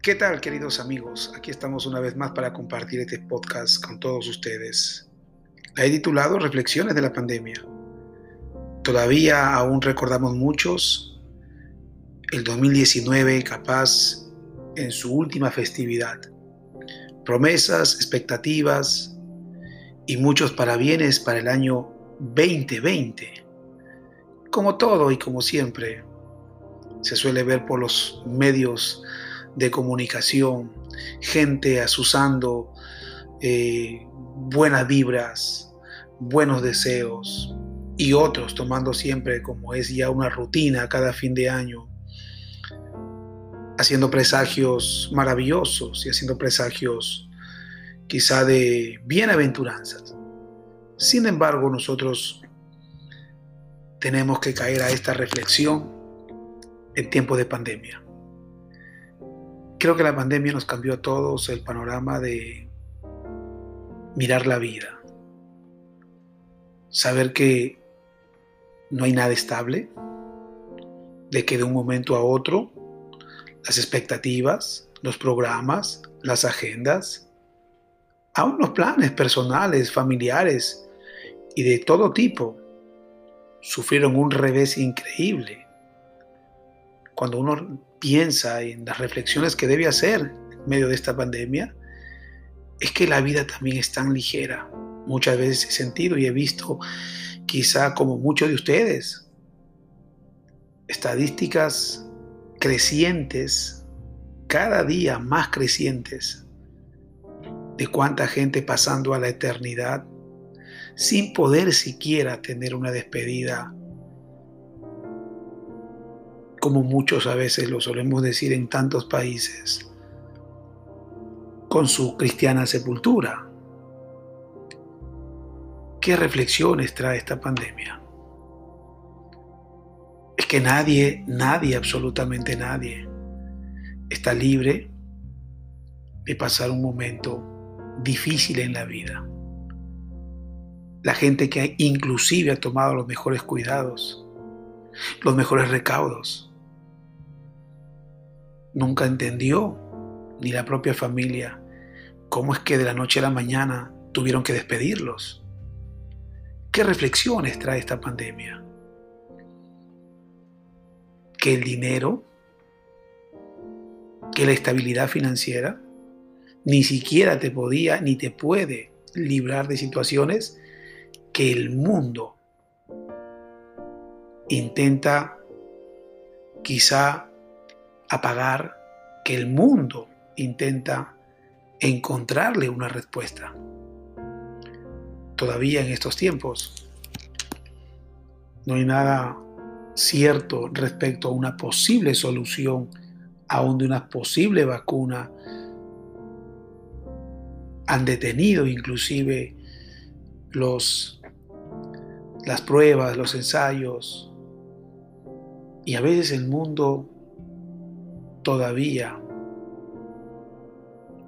¿Qué tal, queridos amigos? Aquí estamos una vez más para compartir este podcast con todos ustedes. La he titulado Reflexiones de la pandemia. Todavía aún recordamos muchos el 2019 capaz en su última festividad. Promesas, expectativas y muchos parabienes para el año 2020. Como todo y como siempre, se suele ver por los medios de comunicación, gente asusando eh, buenas vibras, buenos deseos y otros tomando siempre como es ya una rutina cada fin de año, haciendo presagios maravillosos y haciendo presagios quizá de bienaventuranzas. Sin embargo, nosotros tenemos que caer a esta reflexión en tiempo de pandemia. Creo que la pandemia nos cambió a todos el panorama de mirar la vida. Saber que no hay nada estable, de que de un momento a otro las expectativas, los programas, las agendas, aún los planes personales, familiares y de todo tipo, sufrieron un revés increíble. Cuando uno piensa en las reflexiones que debe hacer en medio de esta pandemia, es que la vida también es tan ligera. Muchas veces he sentido y he visto, quizá como muchos de ustedes, estadísticas crecientes, cada día más crecientes, de cuánta gente pasando a la eternidad sin poder siquiera tener una despedida como muchos a veces lo solemos decir en tantos países, con su cristiana sepultura. ¿Qué reflexiones trae esta pandemia? Es que nadie, nadie, absolutamente nadie, está libre de pasar un momento difícil en la vida. La gente que inclusive ha tomado los mejores cuidados, los mejores recaudos, nunca entendió, ni la propia familia, cómo es que de la noche a la mañana tuvieron que despedirlos. ¿Qué reflexiones trae esta pandemia? Que el dinero, que la estabilidad financiera, ni siquiera te podía ni te puede librar de situaciones que el mundo intenta quizá apagar que el mundo intenta encontrarle una respuesta. Todavía en estos tiempos no hay nada cierto respecto a una posible solución, aún de una posible vacuna. Han detenido inclusive los, las pruebas, los ensayos, y a veces el mundo todavía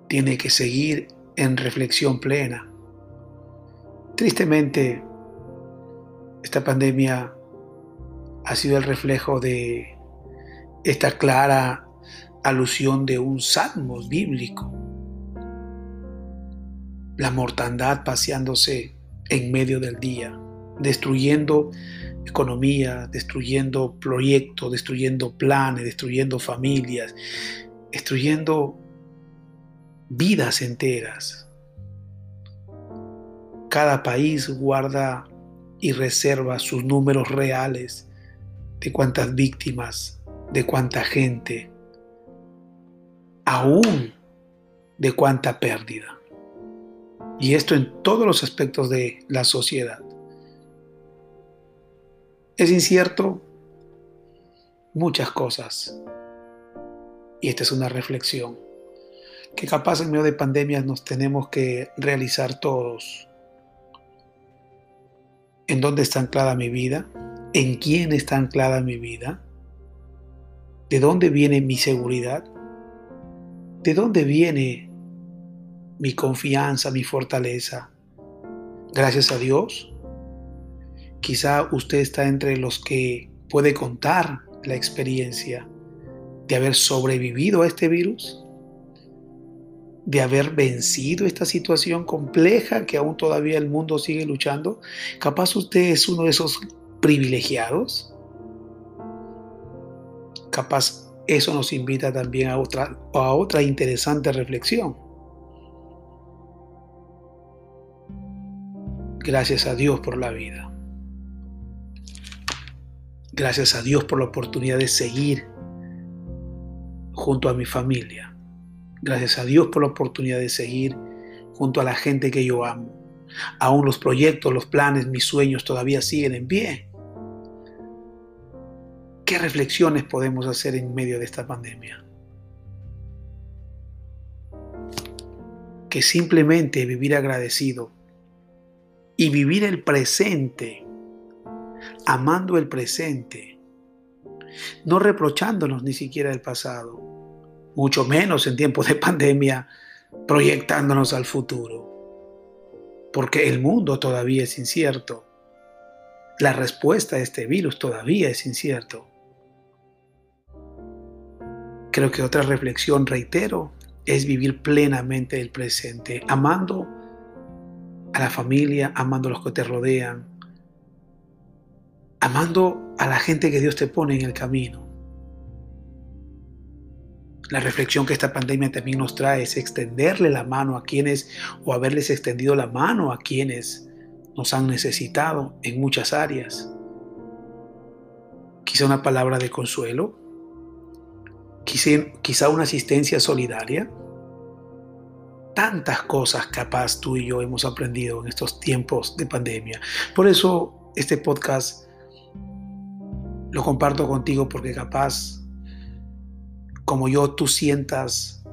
tiene que seguir en reflexión plena. Tristemente, esta pandemia ha sido el reflejo de esta clara alusión de un salmo bíblico. La mortandad paseándose en medio del día, destruyendo economía, destruyendo proyectos, destruyendo planes, destruyendo familias, destruyendo vidas enteras. Cada país guarda y reserva sus números reales de cuántas víctimas, de cuánta gente, aún de cuánta pérdida. Y esto en todos los aspectos de la sociedad. Es incierto muchas cosas. Y esta es una reflexión que capaz en medio de pandemias nos tenemos que realizar todos. ¿En dónde está anclada mi vida? ¿En quién está anclada mi vida? ¿De dónde viene mi seguridad? ¿De dónde viene mi confianza, mi fortaleza? Gracias a Dios Quizá usted está entre los que puede contar la experiencia de haber sobrevivido a este virus. de haber vencido esta situación compleja que aún todavía el mundo sigue luchando? Capaz usted es uno de esos privilegiados. Capaz eso nos invita también a otra, a otra interesante reflexión. Gracias a Dios por la vida. Gracias a Dios por la oportunidad de seguir junto a mi familia. Gracias a Dios por la oportunidad de seguir junto a la gente que yo amo. Aún los proyectos, los planes, mis sueños todavía siguen en pie. ¿Qué reflexiones podemos hacer en medio de esta pandemia? Que simplemente vivir agradecido y vivir el presente, amando el presente, no reprochándonos ni siquiera el pasado, mucho menos en tiempos de pandemia, proyectándonos al futuro, porque el mundo todavía es incierto. La respuesta a este virus todavía es incierto. Creo que otra reflexión, reitero, es vivir plenamente el presente, amando a la familia, amando a los que te rodean, amando a la gente que Dios te pone en el camino. La reflexión que esta pandemia también nos trae es extenderle la mano a quienes o haberles extendido la mano a quienes nos han necesitado en muchas áreas. Quizá una palabra de consuelo, quizá, una asistencia solidaria, tantas cosas capaz tú y yo hemos aprendido en estos tiempos de pandemia. Por eso este podcast lo comparto contigo porque capaz, como yo, tú sientas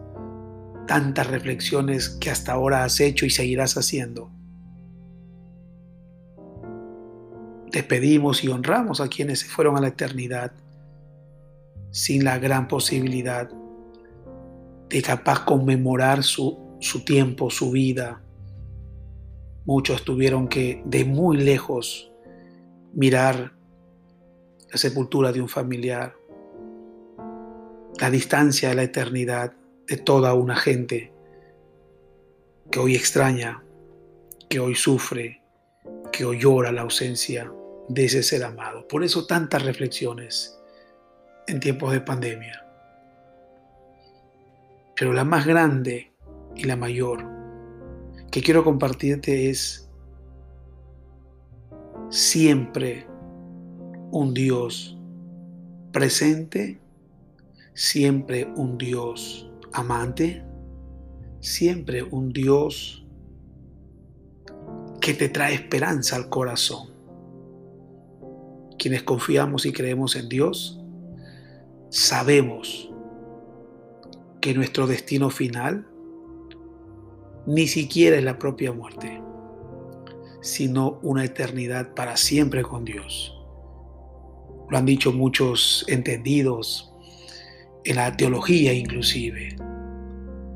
tantas reflexiones que hasta ahora has hecho y seguirás haciendo. Despedimos y honramos a quienes se fueron a la eternidad sin la gran posibilidad de capaz conmemorar su su tiempo, su vida. Muchos tuvieron que de muy lejos mirar la sepultura de un familiar, la distancia de la eternidad de toda una gente que hoy extraña, que hoy sufre, que hoy llora la ausencia de ese ser amado. Por eso tantas reflexiones en tiempos de pandemia. Pero la más grande y la mayor que quiero compartirte es siempre un Dios presente, siempre un Dios amante, siempre un Dios que te trae esperanza al corazón. Quienes confiamos y creemos en Dios, sabemos que nuestro destino final ni siquiera es la propia muerte, sino una eternidad para siempre con Dios. Lo han dicho muchos entendidos en la teología inclusive.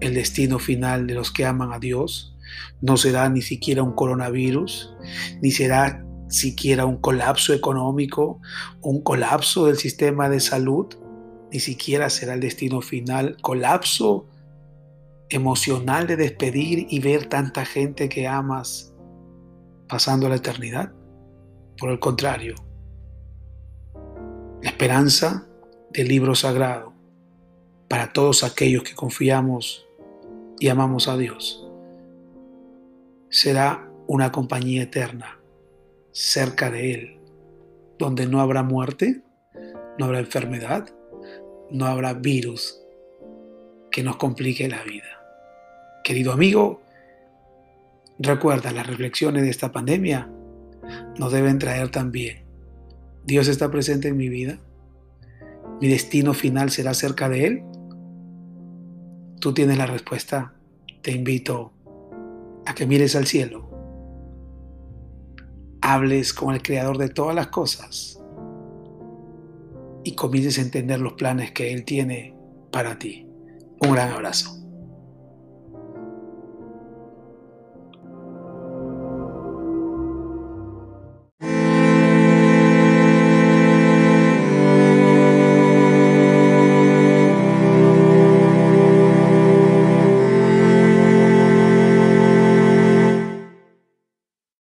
El destino final de los que aman a Dios no será ni siquiera un coronavirus, ni será siquiera un colapso económico, un colapso del sistema de salud, ni siquiera será el destino final, colapso emocional de despedir y ver tanta gente que amas pasando la eternidad. Por el contrario, la esperanza del libro sagrado para todos aquellos que confiamos y amamos a Dios será una compañía eterna cerca de Él, donde no habrá muerte, no habrá enfermedad, no habrá virus que nos complique la vida. Querido amigo, recuerda, las reflexiones de esta pandemia nos deben traer también. Dios está presente en mi vida. Mi destino final será cerca de Él. Tú tienes la respuesta. Te invito a que mires al cielo. Hables con el Creador de todas las cosas y comiences a entender los planes que Él tiene para ti. Un gran abrazo.